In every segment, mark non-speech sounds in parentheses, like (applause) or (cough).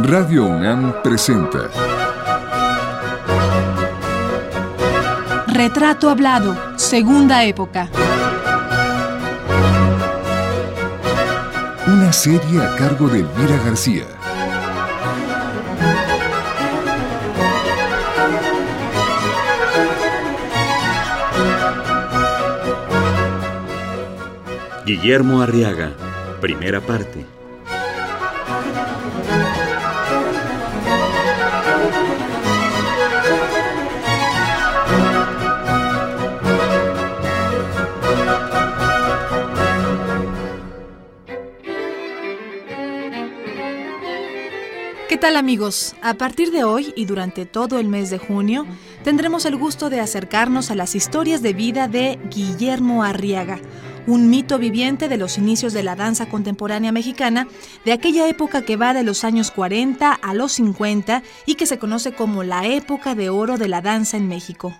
Radio UNAM presenta Retrato Hablado, Segunda Época. Una serie a cargo de Elvira García. Guillermo Arriaga, primera parte. ¿Qué tal amigos? A partir de hoy y durante todo el mes de junio tendremos el gusto de acercarnos a las historias de vida de Guillermo Arriaga, un mito viviente de los inicios de la danza contemporánea mexicana, de aquella época que va de los años 40 a los 50 y que se conoce como la época de oro de la danza en México.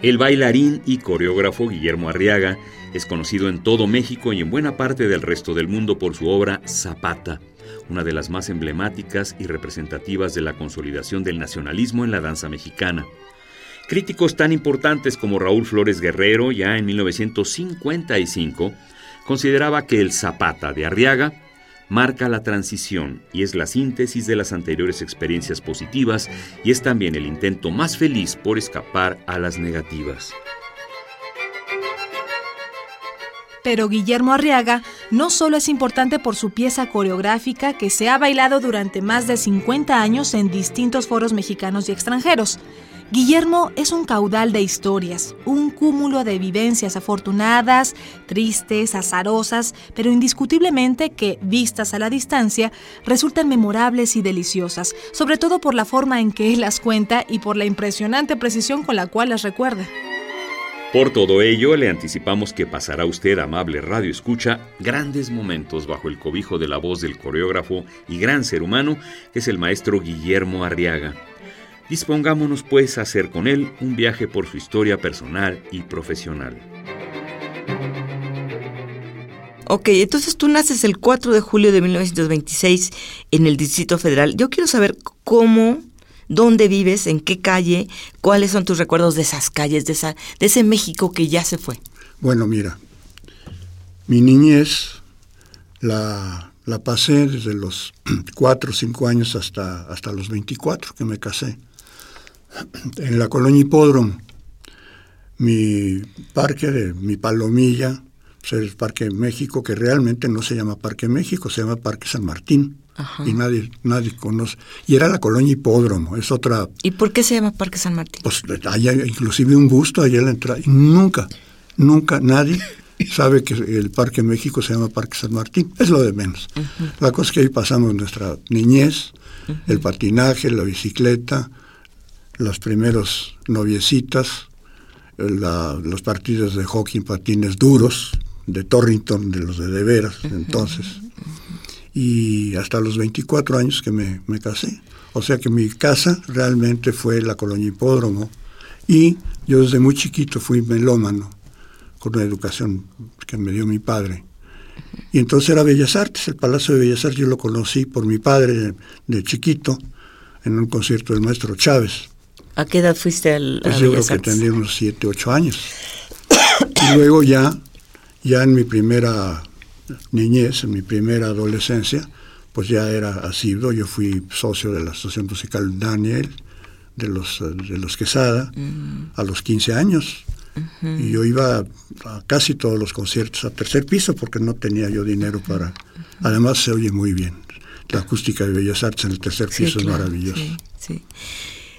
El bailarín y coreógrafo Guillermo Arriaga es conocido en todo México y en buena parte del resto del mundo por su obra Zapata, una de las más emblemáticas y representativas de la consolidación del nacionalismo en la danza mexicana. Críticos tan importantes como Raúl Flores Guerrero, ya en 1955, consideraba que el Zapata de Arriaga marca la transición y es la síntesis de las anteriores experiencias positivas y es también el intento más feliz por escapar a las negativas. Pero Guillermo Arriaga no solo es importante por su pieza coreográfica que se ha bailado durante más de 50 años en distintos foros mexicanos y extranjeros. Guillermo es un caudal de historias, un cúmulo de vivencias afortunadas, tristes, azarosas, pero indiscutiblemente que, vistas a la distancia, resultan memorables y deliciosas, sobre todo por la forma en que él las cuenta y por la impresionante precisión con la cual las recuerda. Por todo ello, le anticipamos que pasará usted, amable Radio Escucha, grandes momentos bajo el cobijo de la voz del coreógrafo y gran ser humano, que es el maestro Guillermo Arriaga. Dispongámonos pues a hacer con él un viaje por su historia personal y profesional. Ok, entonces tú naces el 4 de julio de 1926 en el Distrito Federal. Yo quiero saber cómo dónde vives, en qué calle, cuáles son tus recuerdos de esas calles, de, esa, de ese México que ya se fue. Bueno, mira, mi niñez la, la pasé desde los 4 o 5 años hasta, hasta los 24 que me casé. (clears throat) En la colonia Hipódromo, mi parque de mi palomilla, pues el Parque México, que realmente no se llama Parque México, se llama Parque San Martín. Ajá. y nadie nadie conoce. Y era la colonia Hipódromo, es otra... ¿Y por qué se llama Parque San Martín? Pues hay inclusive un busto allá en la entrada. Y nunca, nunca nadie (laughs) sabe que el Parque México se llama Parque San Martín. Es lo de menos. Uh -huh. La cosa es que ahí pasamos nuestra niñez, uh -huh. el patinaje, la bicicleta, los primeros noviecitas, la, los partidos de hockey en patines duros, de Torrington, de los de de veras, uh -huh. entonces y hasta los 24 años que me, me, casé. O sea que mi casa realmente fue la colonia hipódromo y yo desde muy chiquito fui melómano con una educación que me dio mi padre. Y entonces era Bellas Artes, el Palacio de Bellas Artes yo lo conocí por mi padre de, de chiquito en un concierto del maestro Chávez. ¿A qué edad fuiste al pues yo creo que tendría unos 7, 8 años. y luego ya, ya en mi primera niñez, en mi primera adolescencia, pues ya era asiduo. Yo fui socio de la Asociación Musical Daniel, de los, de los Quesada, uh-huh. a los 15 años. Y yo iba a casi todos los conciertos a tercer piso porque no tenía yo dinero para... Además se oye muy bien. La acústica de Bellas Artes en el tercer piso es maravilloso. Sí, sí.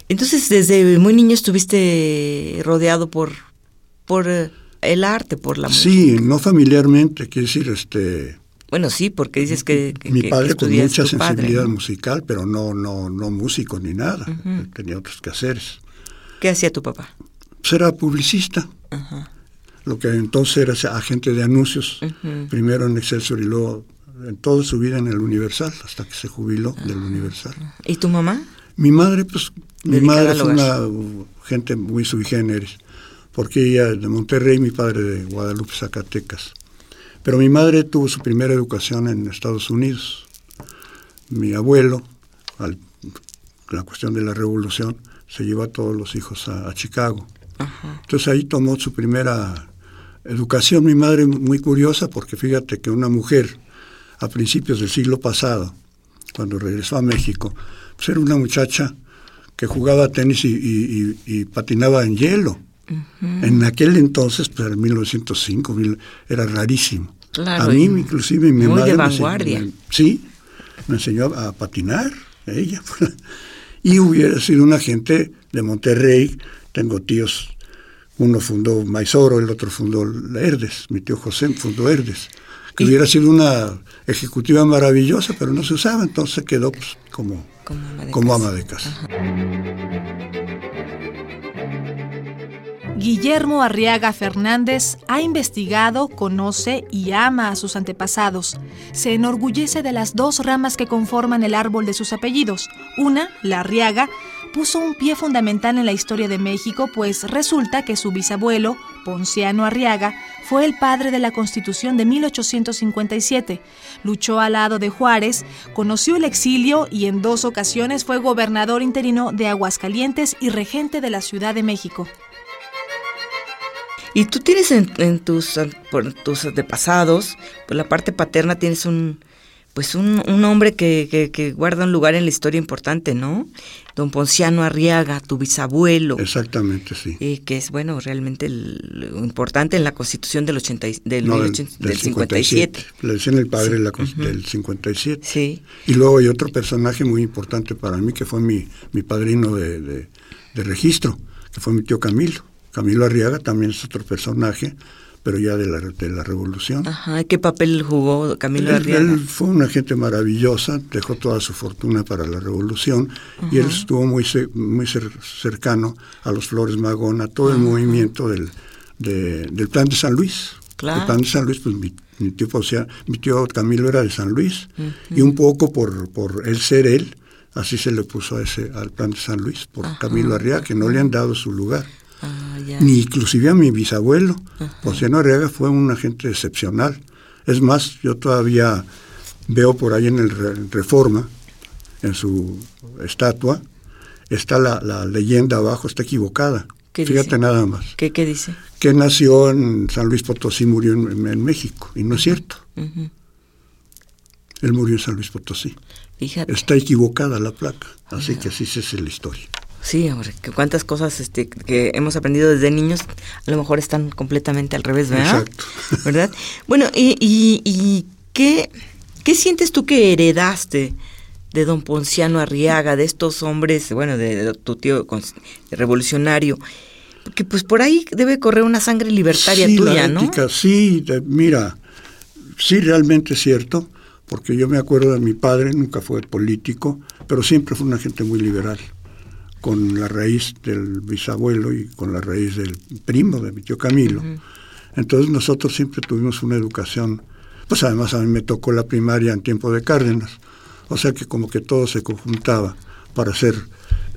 Entonces, desde muy niño estuviste rodeado por, por el arte, por la música. Sí, no familiarmente, quiere decir, este... Bueno, sí, porque dices que... que mi padre que con mucha sensibilidad padre, ¿no? musical, pero no, no, no músico ni nada. Uh -huh. Tenía otros quehaceres. ¿Qué hacía tu papá? Pues era publicista. Uh -huh. Lo que entonces era agente de anuncios, uh -huh. primero en Excelsior y luego en toda su vida en el Universal, hasta que se jubiló del Universal. ¿Y tu mamá? Mi madre, pues, mi madre fue una gente muy sui generis porque ella de Monterrey, mi padre de Guadalupe, Zacatecas. Pero mi madre tuvo su primera educación en Estados Unidos. Mi abuelo, al la cuestión de la revolución, se llevó a todos los hijos a, Chicago. Entonces ahí tomó su primera educación. Mi madre muy curiosa porque fíjate que una mujer a principios del siglo pasado, cuando regresó a México, pues era una muchacha que jugaba tenis y, patinaba en hielo. En aquel entonces, pues en 1905, era rarísimo. a mí, inclusive, mi muy madre. de vanguardia. sí, me enseñó a patinar, ella. (laughs) y hubiera sido un agente de Monterrey. Tengo tíos, uno fundó Maizoro, el otro fundó Herdes, mi tío José fundó Herdes, que hubiera sido una ejecutiva maravillosa, pero no se usaba, entonces quedó pues, como, como ama de casa. Guillermo Arriaga Fernández ha investigado, conoce y ama a sus antepasados. Se enorgullece de las dos ramas que conforman el árbol de sus apellidos. Una, la Arriaga, puso un pie fundamental en la historia de México, pues resulta que su bisabuelo, Ponciano Arriaga, fue el padre de la Constitución de 1857. Luchó al lado de Juárez, conoció el exilio y en dos ocasiones fue gobernador interino de Aguascalientes y regente de la Ciudad de México. Y tú tienes en, tus, por tus antepasados, por la parte paterna tienes un, pues un, un hombre que, que, guarda un lugar en la historia importante, ¿no? Don Ponciano Arriaga, tu bisabuelo. Exactamente, sí. Y que es, bueno, realmente importante en la constitución del, 80, del, del, 57. Le decían el padre del 57. Sí. Y luego hay otro personaje muy importante para mí, que fue mi, mi padrino de, de, de registro, que fue mi tío Camilo. Camilo Arriaga también es otro personaje, pero ya de la, de la revolución. Ajá, ¿qué papel jugó Camilo Arriaga? Él fue una gente maravillosa, dejó toda su fortuna para la revolución y él estuvo muy, muy cercano a los Flores Magón, a todo el movimiento del, del plan de San Luis. Claro. El plan de San Luis, pues mi, tío, o sea, mi tío Camilo era de San Luis y un poco por, por él ser él, así se le puso a ese, al plan de San Luis, por Camilo Arriaga, que no le han dado su lugar. Ni inclusive a mi bisabuelo. Ponciano Arriaga fue un agente excepcional. Es más, yo todavía veo por ahí en el Reforma, en su estatua, está la, leyenda abajo, está equivocada. Fíjate nada más. ¿Qué, ¿Qué, dice? Que nació en San Luis Potosí, murió en, México, y no es cierto. Él murió en San Luis Potosí. Está equivocada la placa, así que así es la historia. Sí, hombre, que cuántas cosas este, que hemos aprendido desde niños a lo mejor están completamente al revés, ¿verdad? Exacto. (laughs) ¿Verdad? Bueno, ¿y, y, qué, qué sientes tú que heredaste de don Ponciano Arriaga, de estos hombres, bueno, de, tu tío revolucionario? Porque pues por ahí debe correr una sangre libertaria tuya, ¿no? Sí, mira, sí realmente es cierto, porque yo me acuerdo de mi padre, nunca fue político, pero siempre fue una gente muy liberal con la raíz del bisabuelo y con la raíz del primo de mi tío Camilo. Entonces nosotros siempre tuvimos una educación, pues además a mí me tocó la primaria en tiempo de Cárdenas, o sea que como que todo se conjuntaba para ser,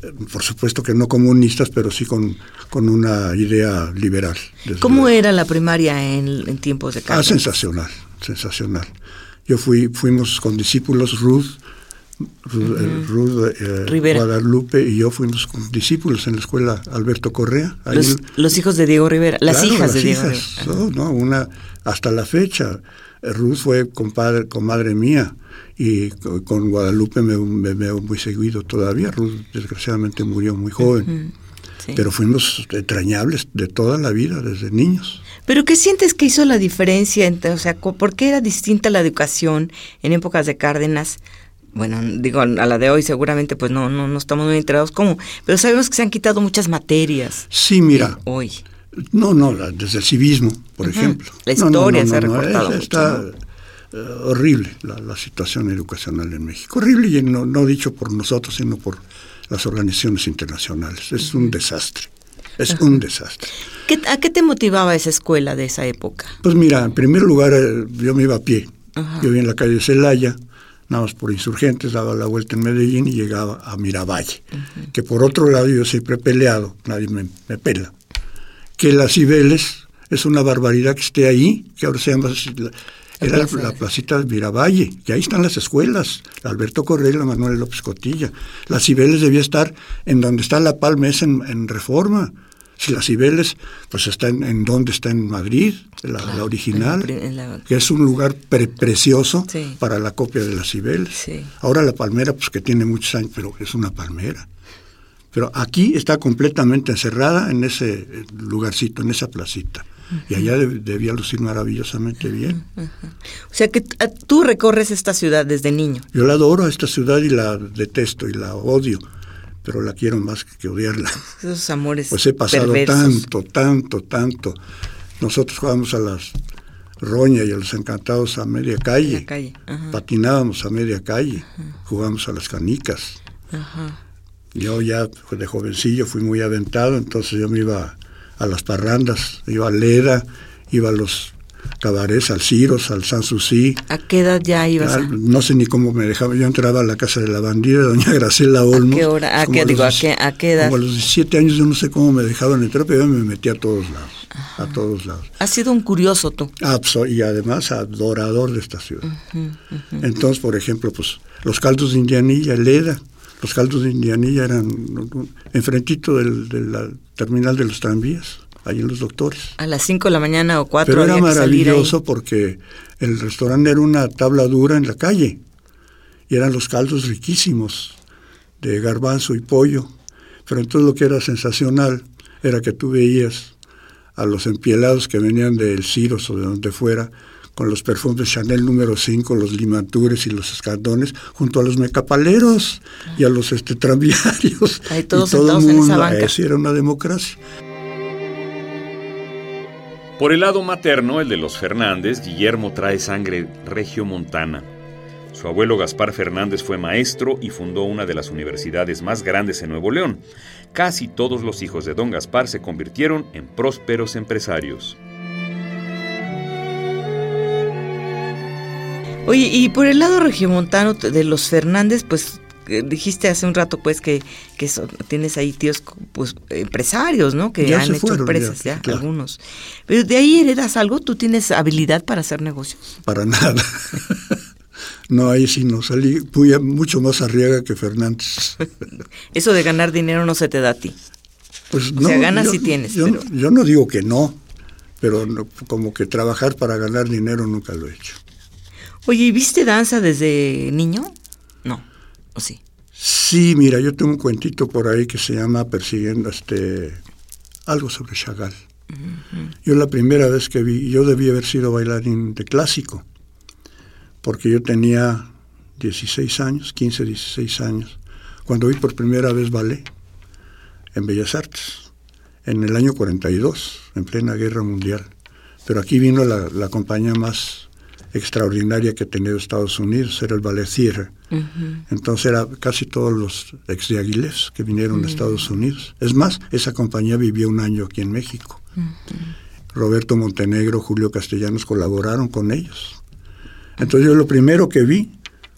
eh, por supuesto que no comunistas, pero sí con, con una idea liberal. ¿Cómo era la primaria en, tiempos de ah, Cárdenas? Ah, sensacional, sensacional. Yo fui, fuimos con discípulos Ruth, Ruth, eh, Guadalupe y yo fuimos discípulos en la escuela Alberto Correa. Los, hijos de Diego Rivera, las hijas de Diego no, una, hasta la fecha. Ruth fue compadre, comadre mía y con Guadalupe me, veo muy seguido todavía. Ruth desgraciadamente murió muy joven. Pero fuimos entrañables de toda la vida, desde niños. ¿Pero qué sientes que hizo la diferencia? Entre, o sea, ¿por qué era distinta la educación en épocas de Cárdenas bueno, digo, a la de hoy seguramente pues no, no, no estamos muy enterados cómo, pero sabemos que se han quitado muchas materias. Sí, mira. Hoy. No, no, desde el civismo, por ejemplo. La historia se ha recortado Está eh, horrible la, situación educacional en México. Horrible y no, no dicho por nosotros, sino por las organizaciones internacionales. Es un desastre. Es un desastre. ¿A qué te motivaba esa escuela de esa época? Pues mira, en primer lugar, eh, yo me iba a pie. Yo vivía en la calle Celaya nada más por insurgentes, daba la vuelta en Medellín y llegaba a Miravalle, que por otro lado yo siempre he peleado, nadie me, pela, que las Cibeles Es una barbaridad que esté ahí, que ahora se llama la- era la, la placita del Miravalle, y ahí están las escuelas, la Alberto Correa la Manuel López Cotilla. La Cibeles debía estar en donde está la Palma, es en, en Reforma. Si la Cibeles, pues está en, en donde está en Madrid, la, la original, en la pri- en la- que es un lugar pre- precioso Sí. para la copia de la Cibeles. Sí. Ahora la palmera, pues que tiene muchos años, pero es una palmera. Pero aquí está completamente encerrada en ese eh, lugarcito, en esa placita. Y allá deb- debía lucir maravillosamente bien. O sea que t- a- tú recorres esta ciudad desde niño. Yo la adoro a esta ciudad y la detesto y la odio, pero la quiero más que odiarla. Esos amores Pues he pasado perversos. tanto, tanto, tanto. Nosotros jugábamos a las roña y a los encantados a media calle. Media calle, ajá. Patinábamos a media calle. Jugábamos a las canicas. Ajá. Yo ya de jovencillo fui muy aventado, entonces yo me iba a las parrandas, iba a Leda, iba a los cabarets, al Ciros, al Sanssouci. ¿A qué edad ya ibas? a- Al- No sé ni cómo me dejaba. Yo entraba a la casa de la bandida, doña Graciela Olmos. qué hora? ¿A qué- los digo, a qué- a qué edad? Como a los 17 años yo no sé cómo me dejaban entrar, pero yo me metí a todos lados. A todos lados. Has sido un curioso tú. Abso- y además adorador de esta ciudad. Entonces, por ejemplo, pues los caldos de Indianilla, Leda, los caldos de Indianilla eran enfrentito del, de terminal de los tranvías, ahí en los doctores. A las 5 de la mañana o 4 Pero era maravilloso porque el restaurante era una tabla dura en la calle y eran los caldos riquísimos de garbanzo y pollo. Pero entonces lo que era sensacional era que tú veías a los empielados que venían del Ciros o de donde fuera con los perfumes Chanel número 5, los limantures y los escardones, junto a los mecapaleros y a los este, (laughs) tranviarios. Ahí todos y todo el sentados en esa mundo, banca. Así era una democracia. Por el lado materno, el de los Fernández, Guillermo trae sangre regiomontana. Su abuelo Gaspar Fernández fue maestro y fundó una de las universidades más grandes en Nuevo León. Casi todos los hijos de don Gaspar se convirtieron en prósperos empresarios. Oye, y por el lado regiomontano de los Fernández, pues dijiste hace un rato pues que, que son- tienes ahí tíos pues empresarios, ¿no? Que Ya han hecho fueron, empresas ya, ya, claro. algunos. Pero de ahí heredas algo, tú tienes habilidad para hacer negocios. Para nada. (laughs) no, ahí sí no salí a- mucho más arriaga que Fernández. (laughs) Eso de ganar dinero no se te da a ti. Pues O no, sea, ganas yo- tienes, Yo, pero- yo no digo que no, pero no- como que trabajar para ganar dinero nunca lo he hecho. Oye, ¿y viste danza desde niño? No, ¿o sí? Sí, mira, yo tengo un cuentito por ahí que se llama Persiguiendo este algo sobre Chagall. Yo la primera vez que vi, yo debí haber sido bailarín de clásico, porque yo tenía 16 años, 15, 16 años, cuando vi por primera vez ballet en Bellas Artes, en el año 42, en plena guerra mundial. Pero aquí vino la, la compañía más extraordinaria que tenido Estados Unidos, era el Theater. Entonces era casi todos los ex de Aguilés que vinieron a Estados Unidos. Es más, esa compañía vivió un año aquí en México. Roberto Montenegro, Julio Castellanos colaboraron con ellos. Entonces yo lo primero que vi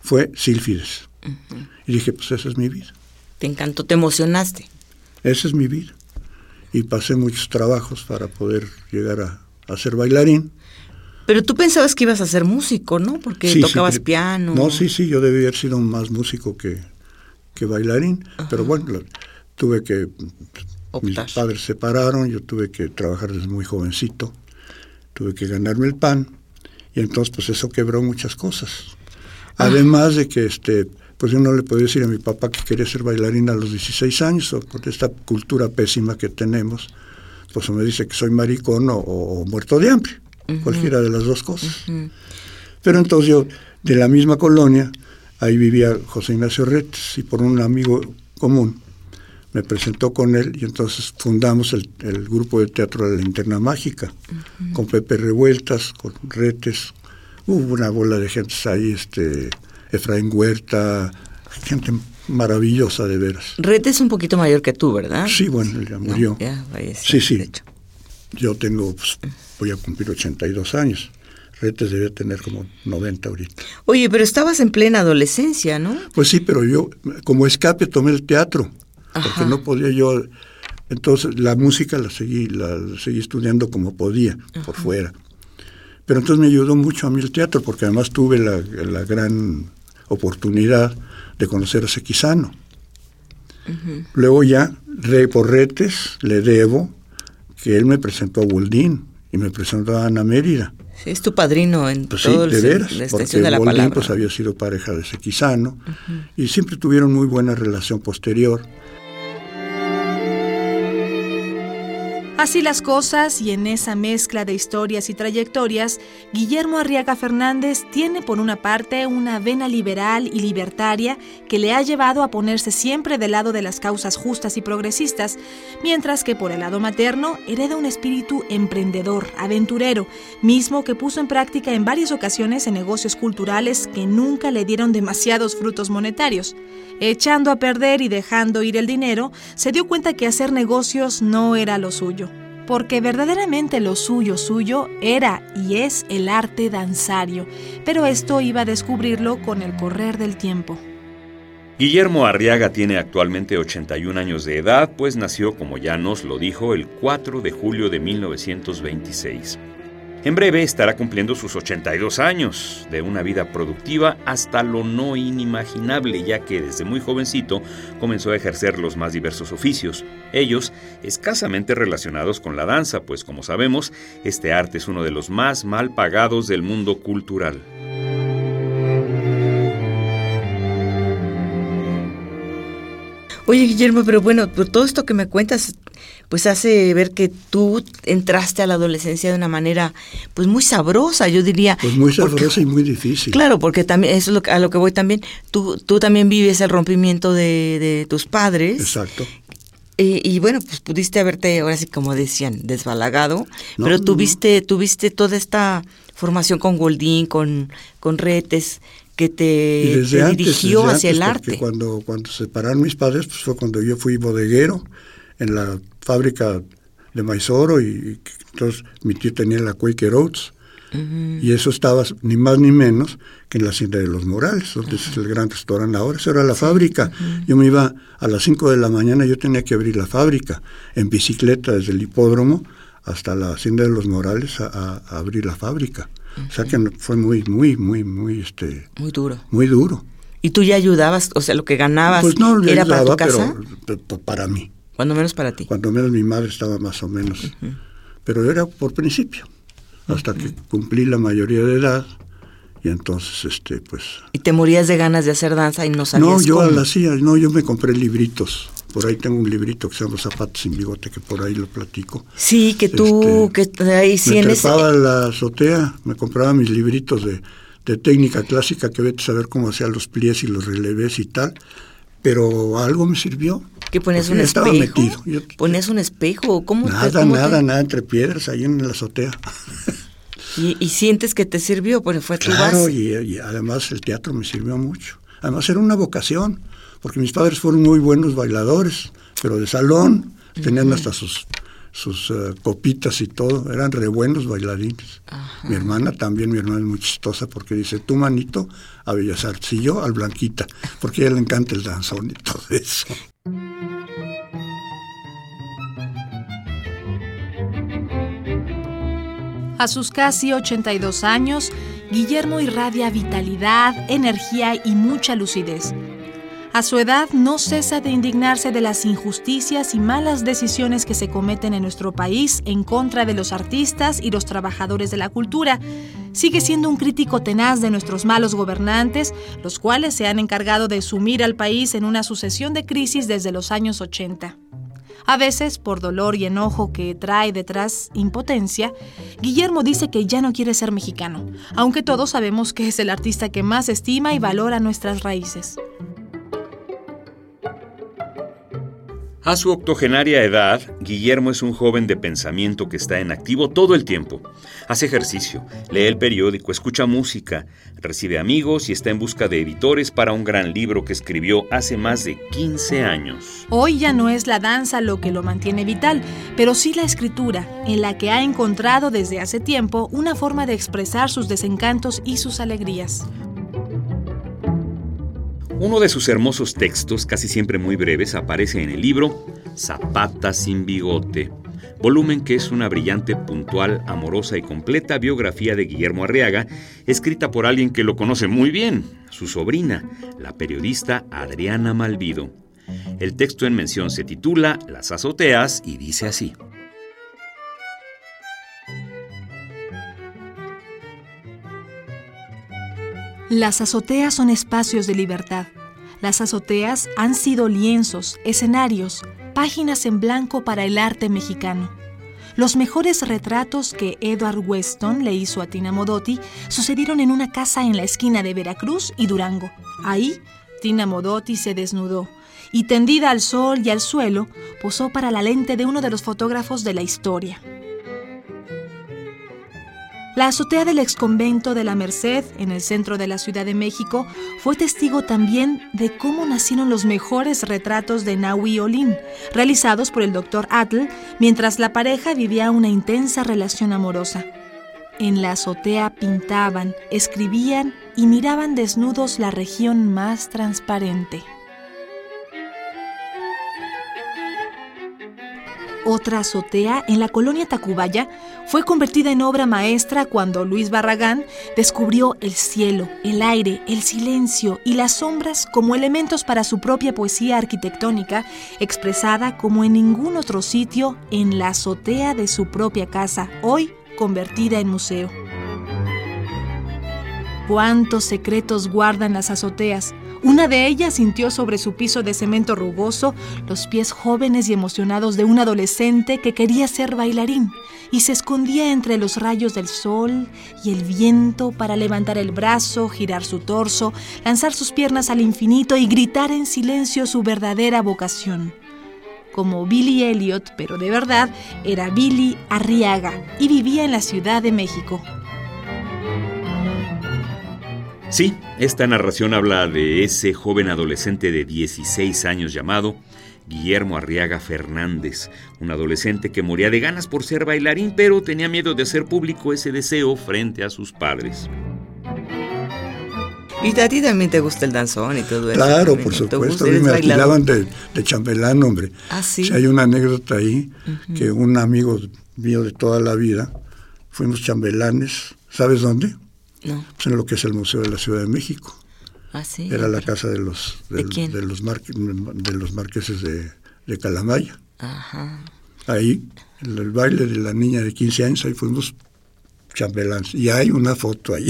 fue Sílfides. Y dije, pues esa es mi vida, Te encantó, te emocionaste. esa es mi vida. Y pasé muchos trabajos para poder llegar a, a ser bailarín. Pero tú pensabas que ibas a ser músico, ¿no? Porque Sí, tocabas piano. No, sí, sí, yo debí haber sido más músico que, que bailarín, pero bueno, tuve que... Optar. Mis padres se separaron, yo tuve que trabajar desde muy jovencito, tuve que ganarme el pan, y entonces pues eso quebró muchas cosas. Además de que este pues yo no le podía decir a mi papá que quería ser bailarín a los 16 años, o con esta cultura pésima que tenemos, pues o me dice que soy maricón o, o muerto de hambre, cualquiera de las dos cosas. Pero entonces yo, de la misma colonia, ahí vivía José Ignacio Retes, y por un amigo común me presentó con él, y entonces fundamos el, el grupo de teatro de la Linterna Mágica, con Pepe Revueltas, con Retes, hubo una bola de gente ahí, este, Efraín Huerta, gente maravillosa de veras. Rete es un poquito mayor que tú, ¿verdad? Sí, bueno, ya No, murió. ya Sí, sí. de hecho. Yo tengo, pues, voy a cumplir 82 años. Retes debe tener como 90 ahorita. Oye, pero estabas en plena adolescencia, ¿no? Pues sí, pero yo como escape tomé el teatro, Ajá. porque no podía yo Entonces la música la seguí, la, seguí estudiando como podía, por fuera. Pero entonces me ayudó mucho a mí el teatro, porque además tuve la, la gran oportunidad de conocer a Sequizano. Luego ya, re, por retes, le debo que él me presentó a Woldín y me presentó a Ana Mérida. Sí, es tu padrino en Pues todo sí, el de veras, la porque extensión de la Woldín palabra. pues había sido pareja de Sequizano y siempre tuvieron muy buena relación posterior. Así las cosas, y en esa mezcla de historias y trayectorias, Guillermo Arriaga Fernández tiene por una parte una vena liberal y libertaria que le ha llevado a ponerse siempre del lado de las causas justas y progresistas, mientras que por el lado materno hereda un espíritu emprendedor, aventurero, mismo que puso en práctica en varias ocasiones en negocios culturales que nunca le dieron demasiados frutos monetarios. Echando a perder y dejando ir el dinero, se dio cuenta que hacer negocios no era lo suyo, porque verdaderamente lo suyo suyo era y es el arte danzario, pero esto iba a descubrirlo con el correr del tiempo. Guillermo Arriaga tiene actualmente 81 años de edad, pues nació, como ya nos lo dijo, el 4 de julio de 1926. En breve estará cumpliendo sus 82 años, de una vida productiva hasta lo no inimaginable, ya que desde muy jovencito comenzó a ejercer los más diversos oficios, ellos escasamente relacionados con la danza, pues como sabemos, este arte es uno de los más mal pagados del mundo cultural. Oye, Guillermo, pero bueno, por todo esto que me cuentas, pues hace ver que tú entraste a la adolescencia de una manera, pues muy sabrosa, yo diría. Pues muy Porque- sabrosa y muy difícil. Claro, porque también eso es lo que- a lo que voy también. Tú, tú también vives el rompimiento de, de tus padres. Exacto. Eh, y bueno, pues pudiste haberte, ahora sí como decían, desbalagado, No, pero no, tuviste, tuviste toda esta formación con Goldín, con, con Retes, que te, antes, dirigió hacia el antes, arte. Cuando, cuando se separaron mis padres, pues fue cuando yo fui bodeguero en la fábrica de Maizoro y, y entonces mi tío tenía la Quaker Oats y eso estaba ni más ni menos que en la hacienda de los Morales, donde es el gran restaurante ahora, esa era la fábrica. Yo me iba a las 5 de la mañana, yo tenía que abrir la fábrica en bicicleta desde el hipódromo hasta la hacienda de los Morales a abrir la fábrica. O sea que fue muy, muy, muy, muy, este, Muy duro. muy duro. ¿Y tú ya ayudabas? O sea, lo que ganabas Pues no era para tu casa, pero p- p- para mí. cuando menos para ti. Cuando menos mi madre estaba más o menos. Pero era por principio. Hasta que cumplí la mayoría de edad. Y entonces, este, pues... Y te morías de ganas de hacer danza y no sabías No, yo cómo. la hacía. No, yo me compré libritos. Por ahí tengo un librito que se llama Zapatos sin bigote, que por ahí lo platico. Sí, que tú, Este, que ahí sí me en trepaba la azotea, me compraba mis libritos de, de técnica clásica que vete a saber cómo hacía los pliés y los relevés y tal, pero algo me sirvió. que porque un espejo. metido. Yo- Ponías un espejo. ¿Cómo te- nada, te- nada, nada, entre piedras ahí en la azotea. Y, y sientes que te sirvió, porque fue tu Claro, base. y, y además el teatro me sirvió mucho. Además era una vocación, porque mis padres fueron muy buenos bailadores, pero de salón, tenían hasta sus, sus eh, copitas y todo, eran re buenos bailarines. Mi hermana también, mi hermana es muy chistosa porque dice, tú manito a Bellas Artes y yo al Blanquita, porque a ella le encanta el danzón y todo (laughs) eso. A sus casi 82 años, Guillermo irradia vitalidad, energía y mucha lucidez. A su edad no cesa de indignarse de las injusticias y malas decisiones que se cometen en nuestro país en contra de los artistas y los trabajadores de la cultura. Sigue siendo un crítico tenaz de nuestros malos gobernantes, los cuales se han encargado de sumir al país en una sucesión de crisis desde los años 80. A veces, por dolor y enojo que trae detrás impotencia, Guillermo dice que ya no quiere ser mexicano, aunque todos sabemos que es el artista que más estima y valora nuestras raíces. A su octogenaria edad, Guillermo es un joven de pensamiento que está en activo todo el tiempo. Hace ejercicio, lee el periódico, escucha música, recibe amigos y está en busca de editores para un gran libro que escribió hace más de 15 años. Hoy ya no es la danza lo que lo mantiene vital, pero sí la escritura, en la que ha encontrado desde hace tiempo una forma de expresar sus desencantos y sus alegrías. Uno de sus hermosos textos, casi siempre muy breves, aparece en el libro Zapata sin bigote, volumen que es una brillante, puntual, amorosa y completa biografía de Guillermo Arriaga, escrita por alguien que lo conoce muy bien, su sobrina, la periodista Adriana Malvido. El texto en mención se titula Las azoteas y dice así. Las azoteas son espacios de libertad. Las azoteas han sido lienzos, escenarios, páginas en blanco para el arte mexicano. Los mejores retratos que Edward Weston le hizo a Tina Modotti sucedieron en una casa en la esquina de Veracruz y Durango. Ahí, Tina Modotti se desnudó y tendida al sol y al suelo, posó para la lente de uno de los fotógrafos de la historia. La azotea del exconvento de la Merced, en el centro de la Ciudad de México, fue testigo también de cómo nacieron los mejores retratos de Naui Olin, realizados por el doctor Atl, mientras la pareja vivía una intensa relación amorosa. En la azotea pintaban, escribían y miraban desnudos la región más transparente. Otra azotea en la colonia Tacubaya fue convertida en obra maestra cuando Luis Barragán descubrió el cielo, el aire, el silencio y las sombras como elementos para su propia poesía arquitectónica, expresada como en ningún otro sitio en la azotea de su propia casa, hoy convertida en museo. Cuántos secretos guardan las azoteas, una de ellas sintió sobre su piso de cemento rugoso los pies jóvenes y emocionados de un adolescente que quería ser bailarín y se escondía entre los rayos del sol y el viento para levantar el brazo, girar su torso, lanzar sus piernas al infinito y gritar en silencio su verdadera vocación. Como Billy Elliot, pero de verdad, era Billy Arriaga y vivía en la Ciudad de México. Sí, esta narración habla de ese joven adolescente de 16 años llamado Guillermo Arriaga Fernández, un adolescente que moría de ganas por ser bailarín, pero tenía miedo de hacer público ese deseo frente a sus padres. Y a ti también te gusta el danzón y todo eso. Claro, por supuesto. A mí me alquilaban de, chambelán, hombre. Ah, sí. hay una anécdota ahí que un amigo mío de toda la vida, fuimos chambelanes. ¿Sabes dónde? No. Pues en lo que es el Museo de la Ciudad de México. Ah, sí. Era la casa de los, de, los, de los marqueses de, de Calamaya. Ajá. Ahí, el, el, baile de la niña de 15 años, ahí fuimos chambelanes. Y hay una foto ahí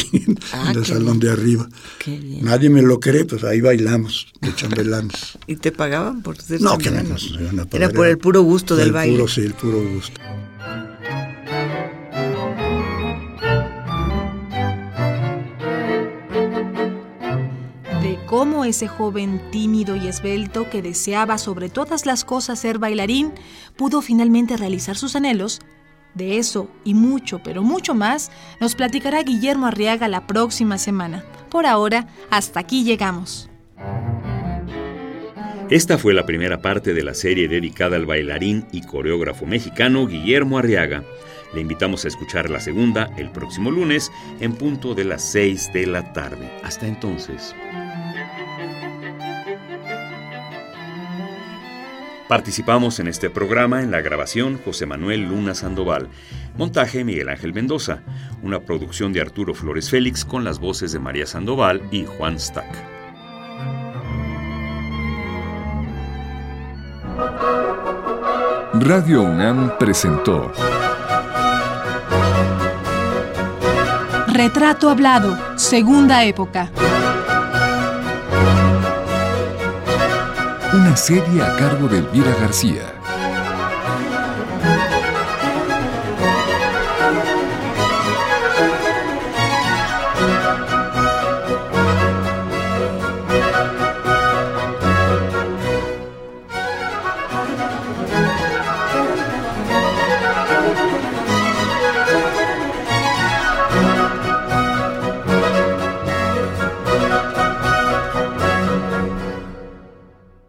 Ah, (laughs) en el qué salón de arriba. Qué bien. Nadie me lo cree, pues ahí bailamos de chambelanes. (laughs) ¿Y te pagaban por ser no, que no, chambelán? nos iban a pagar, Era por el puro gusto del el baile. Puro, sí, el puro gusto. Cómo ese joven tímido y esbelto que deseaba sobre todas las cosas ser bailarín pudo finalmente realizar sus anhelos. De eso y mucho, pero mucho más, nos platicará Guillermo Arriaga la próxima semana. Por ahora, hasta aquí llegamos. Esta fue la primera parte de la serie dedicada al bailarín y coreógrafo mexicano Guillermo Arriaga. Le invitamos a escuchar la segunda el próximo lunes en punto de las 6 de la tarde. Hasta entonces. Participamos en este programa en la grabación José Manuel Luna Sandoval, montaje Miguel Ángel Mendoza, una producción de Arturo Flores Félix con las voces de María Sandoval y Juan Stack. Radio UNAM presentó Retrato Hablado, Segunda Época. Una serie a cargo de Elvira García.